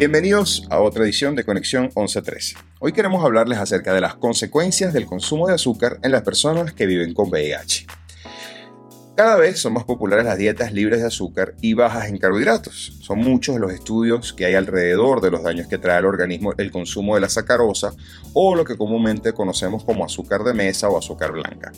Bienvenidos a otra edición de Conexión 1113. Hoy queremos hablarles acerca de las consecuencias del consumo de azúcar en las personas que viven con VIH. Cada vez son más populares las dietas libres de azúcar y bajas en carbohidratos. Son muchos los estudios que hay alrededor de los daños que trae al organismo el consumo de la sacarosa o lo que comúnmente conocemos como azúcar de mesa o azúcar blanca.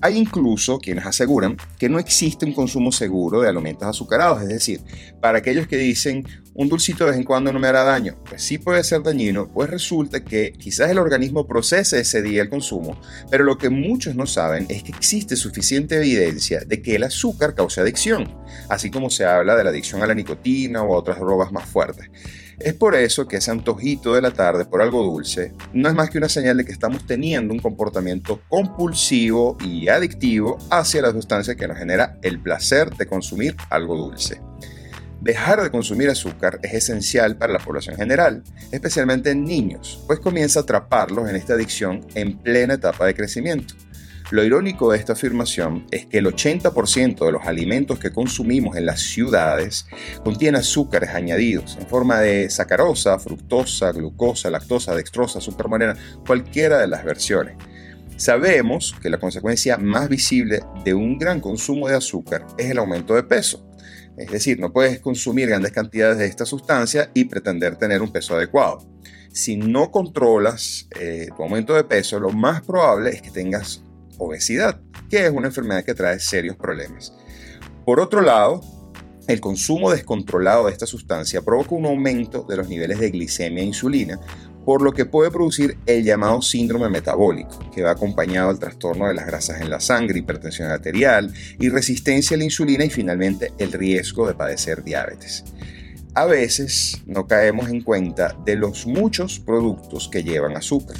Hay incluso quienes aseguran que no existe un consumo seguro de alimentos azucarados, es decir, para aquellos que dicen un dulcito de vez en cuando no me hará daño, pues sí puede ser dañino, pues resulta que quizás el organismo procese ese día el consumo, pero lo que muchos no saben es que existe suficiente evidencia de que el azúcar causa adicción, así como se habla de la adicción a la nicotina o a otras drogas más fuertes. Es por eso que ese antojito de la tarde por algo dulce no es más que una señal de que estamos teniendo un comportamiento compulsivo y adictivo hacia la sustancia que nos genera el placer de consumir algo dulce. Dejar de consumir azúcar es esencial para la población general, especialmente en niños, pues comienza a atraparlos en esta adicción en plena etapa de crecimiento. Lo irónico de esta afirmación es que el 80% de los alimentos que consumimos en las ciudades contienen azúcares añadidos en forma de sacarosa, fructosa, glucosa, lactosa, dextrosa, morena, cualquiera de las versiones. Sabemos que la consecuencia más visible de un gran consumo de azúcar es el aumento de peso. Es decir, no puedes consumir grandes cantidades de esta sustancia y pretender tener un peso adecuado. Si no controlas eh, tu aumento de peso, lo más probable es que tengas obesidad, que es una enfermedad que trae serios problemas. Por otro lado, el consumo descontrolado de esta sustancia provoca un aumento de los niveles de glicemia e insulina, por lo que puede producir el llamado síndrome metabólico, que va acompañado del trastorno de las grasas en la sangre, hipertensión arterial y resistencia a la insulina y finalmente el riesgo de padecer diabetes. A veces no caemos en cuenta de los muchos productos que llevan azúcar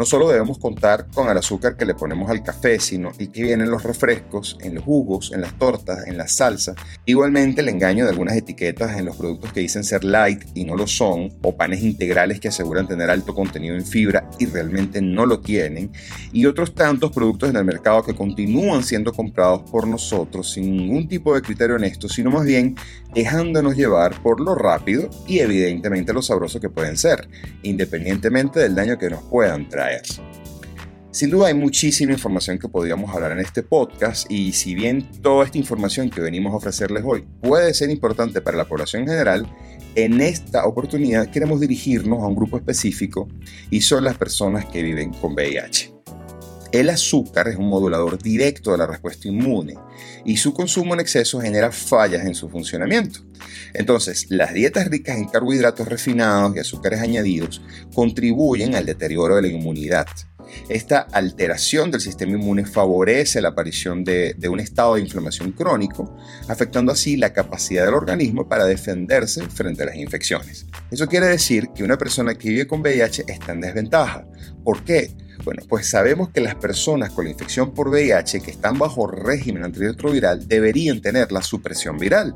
no solo debemos contar con el azúcar que le ponemos al café, sino el que viene en los refrescos, en los jugos, en las tortas, en la salsa. Igualmente el engaño de algunas etiquetas en los productos que dicen ser light y no lo son, o panes integrales que aseguran tener alto contenido en fibra y realmente no lo tienen, y otros tantos productos en el mercado que continúan siendo comprados por nosotros sin ningún tipo de criterio honesto, sino más bien dejándonos llevar por lo rápido y evidentemente lo sabroso que pueden ser, independientemente del daño que nos puedan traer. Sin duda hay muchísima información que podríamos hablar en este podcast y si bien toda esta información que venimos a ofrecerles hoy puede ser importante para la población general, en esta oportunidad queremos dirigirnos a un grupo específico y son las personas que viven con VIH. El azúcar es un modulador directo de la respuesta inmune y su consumo en exceso genera fallas en su funcionamiento. Entonces, las dietas ricas en carbohidratos refinados y azúcares añadidos contribuyen al deterioro de la inmunidad. Esta alteración del sistema inmune favorece la aparición de, un estado de inflamación crónico, afectando así la capacidad del organismo para defenderse frente a las infecciones. Eso quiere decir que una persona que vive con VIH está en desventaja. ¿Por qué? Bueno, pues sabemos que las personas con la infección por VIH que están bajo régimen antirretroviral deberían tener la supresión viral.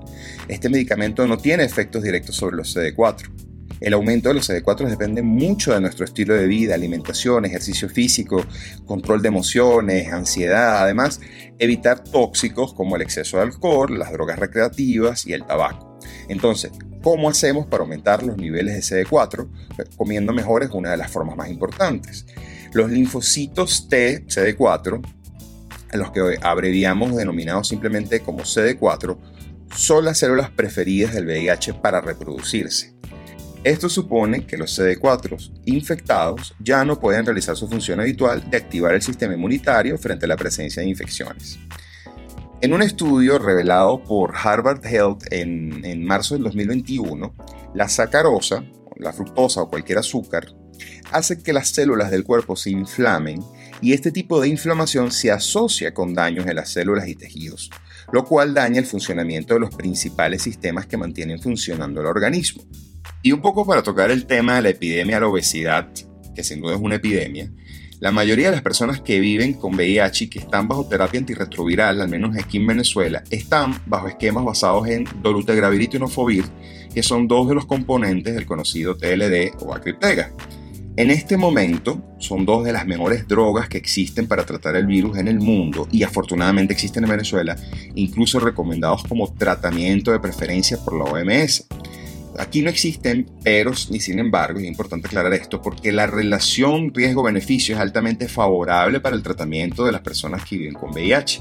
Este medicamento no tiene efectos directos sobre los CD4. El aumento de los CD4 depende mucho de nuestro estilo de vida, alimentación, ejercicio físico, control de emociones, ansiedad, además evitar tóxicos como el exceso de alcohol, las drogas recreativas y el tabaco. Entonces, ¿cómo hacemos para aumentar los niveles de CD4? Pues, comiendo mejor es una de las formas más importantes. Los linfocitos T, CD4, a los que abreviamos denominados simplemente como CD4, son las células preferidas del VIH para reproducirse. Esto supone que los CD4 infectados ya no pueden realizar su función habitual de activar el sistema inmunitario frente a la presencia de infecciones. En un estudio revelado por Harvard Health en, en marzo del 2021, la sacarosa, la fructosa o cualquier azúcar hace que las células del cuerpo se inflamen y este tipo de inflamación se asocia con daños en las células y tejidos, lo cual daña el funcionamiento de los principales sistemas que mantienen funcionando el organismo. Y un poco para tocar el tema de la epidemia de la obesidad, que sin duda es una epidemia, la mayoría de las personas que viven con VIH y que están bajo terapia antirretroviral, al menos aquí en Venezuela, están bajo esquemas basados en dolutegravir y tenofovir, que son dos de los componentes del conocido TLD o acriptega. En este momento son dos de las mejores drogas que existen para tratar el virus en el mundo y afortunadamente existen en Venezuela, incluso recomendados como tratamiento de preferencia por la OMS. Aquí no existen peros ni sin embargo, es importante aclarar esto, porque la relación riesgo-beneficio es altamente favorable para el tratamiento de las personas que viven con VIH.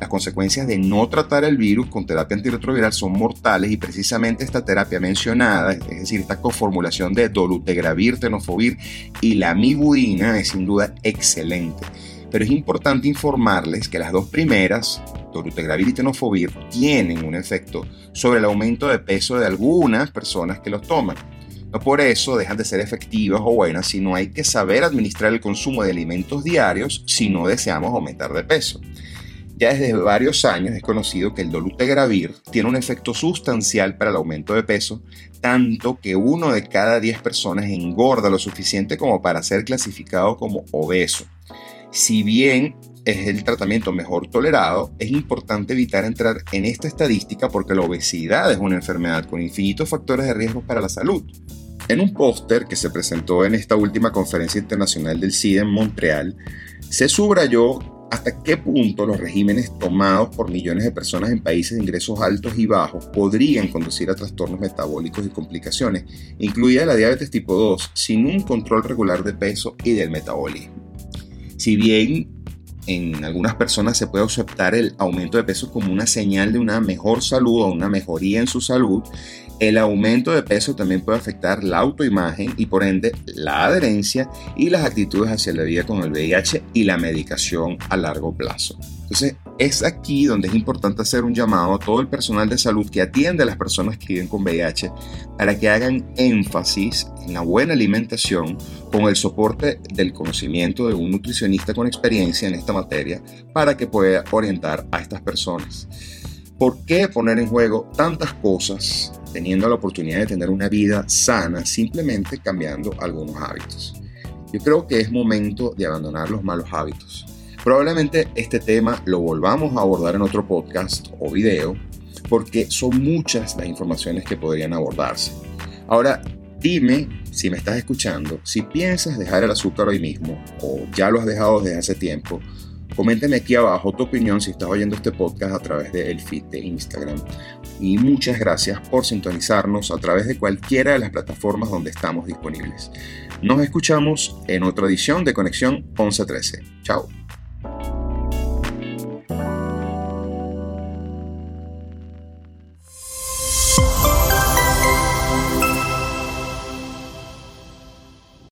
Las consecuencias de no tratar el virus con terapia antirretroviral son mortales y precisamente esta terapia mencionada, es decir, esta coformulación de dolutegravir, tenofovir y la es sin duda excelente. Pero es importante informarles que las dos primeras, dolutegravir y tenofovir, tienen un efecto sobre el aumento de peso de algunas personas que los toman. No por eso dejan de ser efectivas o buenas, sino hay que saber administrar el consumo de alimentos diarios si no deseamos aumentar de peso. Ya desde varios años es conocido que el dolutegravir tiene un efecto sustancial para el aumento de peso, tanto que uno de cada 10 personas engorda lo suficiente como para ser clasificado como obeso. Si bien es el tratamiento mejor tolerado, es importante evitar entrar en esta estadística porque la obesidad es una enfermedad con infinitos factores de riesgo para la salud. En un póster que se presentó en esta última conferencia internacional del SIDA en Montreal, se subrayó hasta qué punto los regímenes tomados por millones de personas en países de ingresos altos y bajos podrían conducir a trastornos metabólicos y complicaciones, incluida la diabetes tipo 2, sin un control regular de peso y del metabolismo. Si bien en algunas personas se puede aceptar el aumento de peso como una señal de una mejor salud o una mejoría en su salud, el aumento de peso también puede afectar la autoimagen y por ende la adherencia y las actitudes hacia la vida con el VIH y la medicación a largo plazo. Entonces, es aquí donde es importante hacer un llamado a todo el personal de salud que atiende a las personas que viven con VIH para que hagan énfasis en la buena alimentación con el soporte del conocimiento de un nutricionista con experiencia en esta materia para que pueda orientar a estas personas. ¿Por qué poner en juego tantas cosas teniendo la oportunidad de tener una vida sana simplemente cambiando algunos hábitos? Yo creo que es momento de abandonar los malos hábitos. Probablemente este tema lo volvamos a abordar en otro podcast o video porque son muchas las informaciones que podrían abordarse. Ahora, dime si me estás escuchando, si piensas dejar el azúcar hoy mismo o ya lo has dejado desde hace tiempo, Coméntame aquí abajo tu opinión si estás oyendo este podcast a través del feed de Instagram. Y muchas gracias por sintonizarnos a través de cualquiera de las plataformas donde estamos disponibles. Nos escuchamos en otra edición de Conexión 1113. Chao.